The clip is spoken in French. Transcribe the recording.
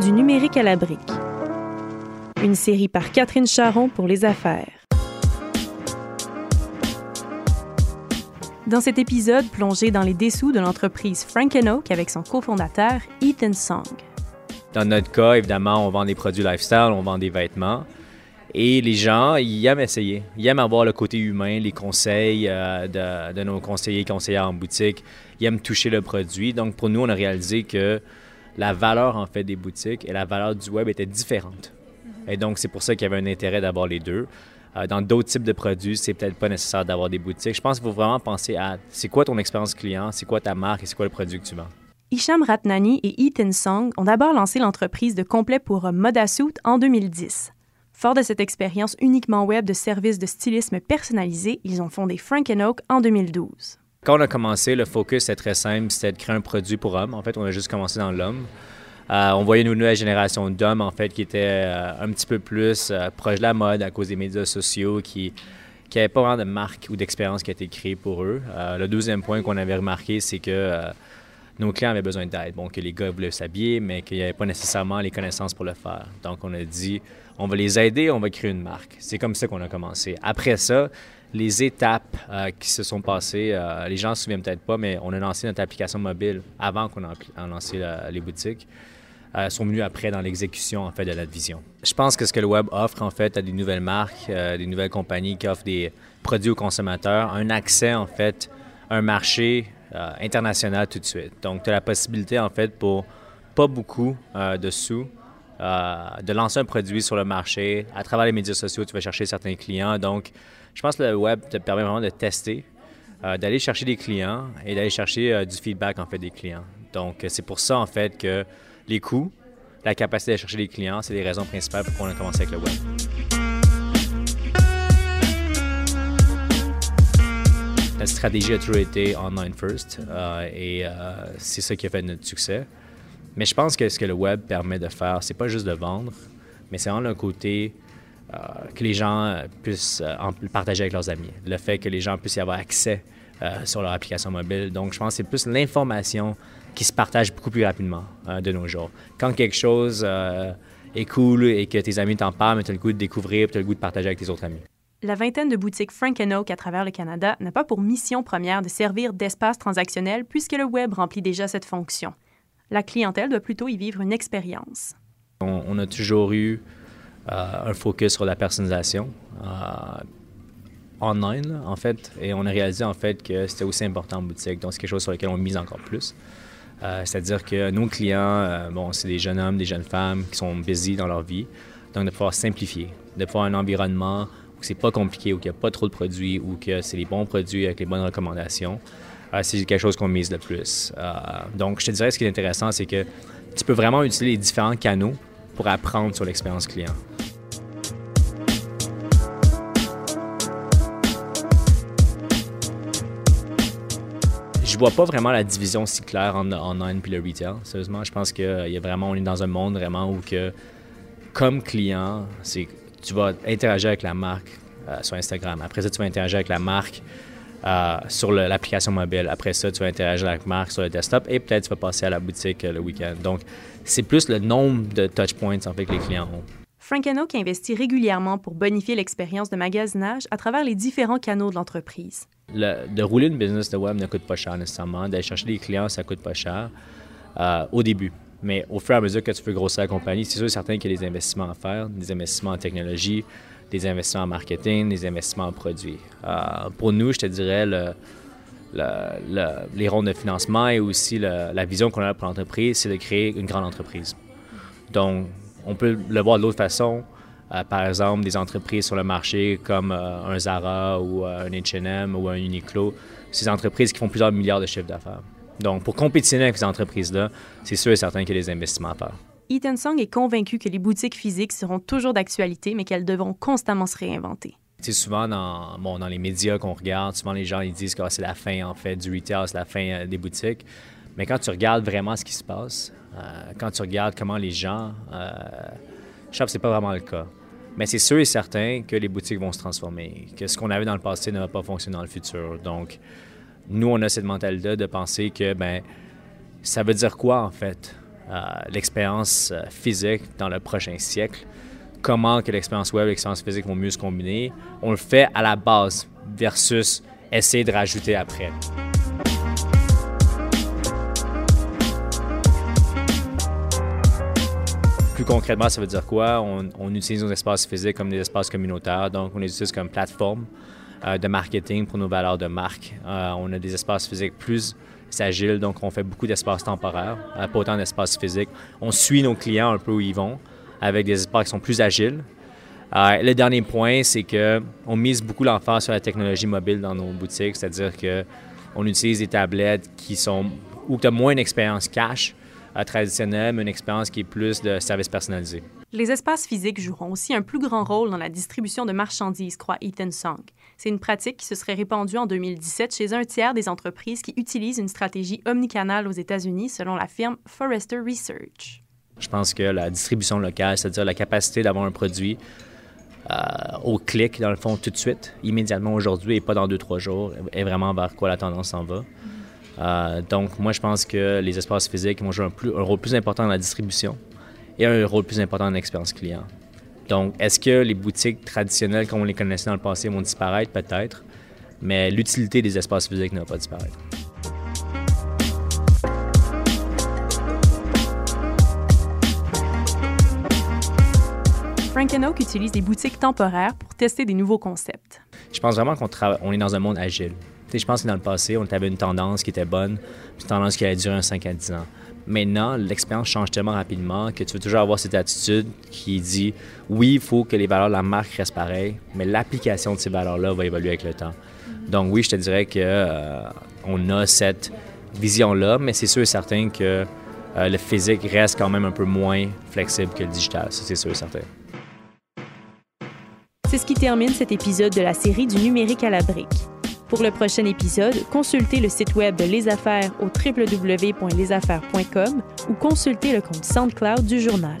Du numérique à la brique. Une série par Catherine Charon pour les affaires. Dans cet épisode, plongé dans les dessous de l'entreprise Frank Oak avec son cofondateur Ethan Song. Dans notre cas, évidemment, on vend des produits lifestyle, on vend des vêtements. Et les gens, ils aiment essayer. Ils aiment avoir le côté humain, les conseils euh, de, nos conseillers et conseillères en boutique. Ils aiment toucher le produit. Donc, pour nous, on a réalisé que la valeur, en fait, des boutiques et la valeur du web étaient différentes. Et donc, c'est pour ça qu'il y avait un intérêt d'avoir les deux. Euh, dans d'autres types de produits, c'est peut-être pas nécessaire d'avoir des boutiques. Je pense qu'il faut vraiment penser à c'est quoi ton expérience client, c'est quoi ta marque? Et c'est quoi le produit que tu vends? Isham Ratnani et Ethan Song ont d'abord lancé l'entreprise de complet pour Modasuit en 2010. Fort de cette expérience uniquement web de services de stylisme personnalisé, ils ont fondé Frank Oak en 2012. Quand on a commencé, le focus était très simple, c'était de créer un produit pour hommes. En fait, on a juste commencé dans l'homme. Euh, on voyait une nouvelle génération d'hommes, en fait, qui étaient euh, un petit peu plus euh, proches de la mode à cause des médias sociaux, qui n'avaient pas vraiment de marque ou d'expérience qui a été créée pour eux. le deuxième point qu'on avait remarqué, c'est que nos clients avaient besoin d'aide. Bon, que les gars voulaient s'habiller, mais qu'il n'y avait pas nécessairement les connaissances pour le faire. Donc, on a dit, on va les aider, on va créer une marque. C'est comme ça qu'on a commencé. Après ça, les étapes euh, qui se sont passées, euh, les gens ne se souviennent peut-être pas, mais on a lancé notre application mobile avant qu'on ait lancé les boutiques. Euh, sont venus après dans l'exécution en fait de notre vision. Je pense que ce que le web offre en fait à des nouvelles marques, des nouvelles compagnies qui offrent des produits aux consommateurs, un accès en fait un marché international tout de suite. Donc tu as la possibilité en fait pour pas beaucoup de sous euh, de lancer un produit sur le marché. À travers les médias sociaux, tu vas chercher certains clients. Donc, je pense que le web te permet vraiment de tester, euh, d'aller chercher des clients et d'aller chercher euh, du feedback en fait des clients. Donc, c'est pour ça en fait que les coûts, la capacité à chercher des clients, c'est les raisons principales pour qu'on a commencé avec le web. La stratégie a toujours été online first et c'est ça qui a fait notre succès. Mais je pense que ce que le web permet de faire, c'est pas juste de vendre, mais c'est vraiment le côté euh, que les gens euh, puissent euh, partager avec leurs amis. Le fait que les gens puissent y avoir accès sur leur application mobile. Donc, je pense que c'est plus l'information qui se partage beaucoup plus rapidement de nos jours. Quand quelque chose est cool et que tes amis t'en parlent, tu as le goût de découvrir, tu as le goût de partager avec tes autres amis. La vingtaine de boutiques Frank Oak à travers le Canada n'a pas pour mission première de servir d'espace transactionnel puisque le web remplit déjà cette fonction la clientèle doit plutôt y vivre une expérience. On, a toujours eu euh, un focus sur la personnalisation euh, online, en fait, et on a réalisé en fait que c'était aussi important en boutique. Donc, c'est quelque chose sur lequel on mise encore plus. Euh, c'est-à-dire que nos clients, bon, c'est des jeunes hommes, des jeunes femmes qui sont busy dans leur vie. Donc, de pouvoir simplifier, de pouvoir un environnement où c'est pas compliqué, où il n'y a pas trop de produits, où que c'est les bons produits avec les bonnes recommandations. Euh, c'est quelque chose qu'on mise le plus. Euh, donc, je te dirais, ce qui est intéressant, c'est que tu peux vraiment utiliser les différents canaux pour apprendre sur l'expérience client. Je vois pas vraiment la division si claire en online et le retail. Sérieusement, je pense qu'il y a vraiment, on est dans un monde vraiment où que, comme client, c'est tu vas interagir avec la marque euh, sur Instagram. Après ça, tu vas interagir avec la marque euh, sur l'application mobile. Après ça, tu vas interagir avec la marque sur le desktop et peut-être tu vas passer à la boutique euh, le week-end. Donc, c'est plus le nombre de touchpoints en fait que les clients ont. Frank Oak investit régulièrement pour bonifier l'expérience de magasinage à travers les différents canaux de l'entreprise. de rouler une business de web ne coûte pas cher nécessairement. D'aller chercher des clients, ça coûte pas cher euh, au début. Mais au fur et à mesure que tu veux grossir la compagnie, c'est sûr et certain qu'il y a des investissements à faire, des investissements en technologie, des investissements en marketing, des investissements en produits. Euh, pour nous, je te dirais, les rondes de financement et aussi la vision qu'on a pour l'entreprise, c'est de créer une grande entreprise. Donc, on peut le voir de l'autre façon. Euh, par exemple, des entreprises sur le marché comme euh, un Zara ou un H&M ou un Uniqlo, ces entreprises qui font plusieurs milliards de chiffres d'affaires. Donc, pour compétitionner avec ces entreprises-là, c'est sûr et certain qu'il y a des investissements à faire. Ethan Song est convaincu que les boutiques physiques seront toujours d'actualité, mais qu'elles devront constamment se réinventer. C'est souvent dans, bon, dans les médias qu'on regarde, souvent les gens ils disent que c'est la fin en fait du retail, c'est la fin euh, des boutiques. Mais quand tu regardes vraiment ce qui se passe, euh, quand tu regardes comment les gens, euh, je sais que c'est pas vraiment le cas. Mais c'est sûr et certain que les boutiques vont se transformer, que ce qu'on avait dans le passé ne va pas fonctionner dans le futur. Donc, nous, on a cette mentalité de penser que, ben, ça veut dire quoi en fait l'expérience physique dans le prochain siècle? Comment que l'expérience web et l'expérience physique vont mieux se combiner? On le fait à la base versus essayer de rajouter après. Plus concrètement, ça veut dire quoi? On, utilise nos espaces physiques comme des espaces communautaires, donc on les utilise comme plateforme euh, de marketing pour nos valeurs de marque. Euh, on a des espaces physiques plus agiles, donc on fait beaucoup d'espaces temporaires, euh, pas autant d'espaces physiques. On suit nos clients un peu où ils vont avec des espaces qui sont plus agiles. le dernier point, c'est que on mise beaucoup l'emphase sur la technologie mobile dans nos boutiques, c'est-à-dire que on utilise des tablettes qui sont où tu as moins d'expérience cash, traditionnelle, mais une expérience qui est plus de service personnalisé. Les espaces physiques joueront aussi un plus grand rôle dans la distribution de marchandises, croit Ethan Song. C'est une pratique qui se serait répandue en 2017 chez un tiers des entreprises qui utilisent une stratégie omnicanale aux États-Unis, selon la firme Forrester Research. Je pense que la distribution locale, c'est-à-dire la capacité d'avoir un produit euh, au clic, dans le fond, tout de suite, immédiatement aujourd'hui et pas dans deux, trois jours, est vraiment vers quoi la tendance s'en va. Euh, donc, moi, je pense que les espaces physiques vont jouer un, rôle plus important dans la distribution et un rôle plus important dans l'expérience client. Donc, est-ce que les boutiques traditionnelles, comme on les connaissait dans le passé, vont disparaître? Peut-être. Mais l'utilité des espaces physiques ne va pas disparaître. Frank Oak utilise des boutiques temporaires pour tester des nouveaux concepts. Je pense vraiment qu'on est dans un monde agile je pense que dans le passé, on avait une tendance qui était bonne, une tendance qui allait durer un 5 à 10 ans. Maintenant, l'expérience change tellement rapidement que tu veux toujours avoir cette attitude qui dit oui, il faut que les valeurs de la marque restent pareilles, mais l'application de ces valeurs-là va évoluer avec le temps. Donc oui, je te dirais que euh, on a cette vision-là, mais c'est sûr et certain que euh, le physique reste quand même un peu moins flexible que le digital, c'est sûr et certain. C'est ce qui termine cet épisode de la série du numérique à la brique. Pour le prochain épisode, consultez le site web de Les Affaires au www.lesaffaires.com ou consultez le compte SoundCloud du journal.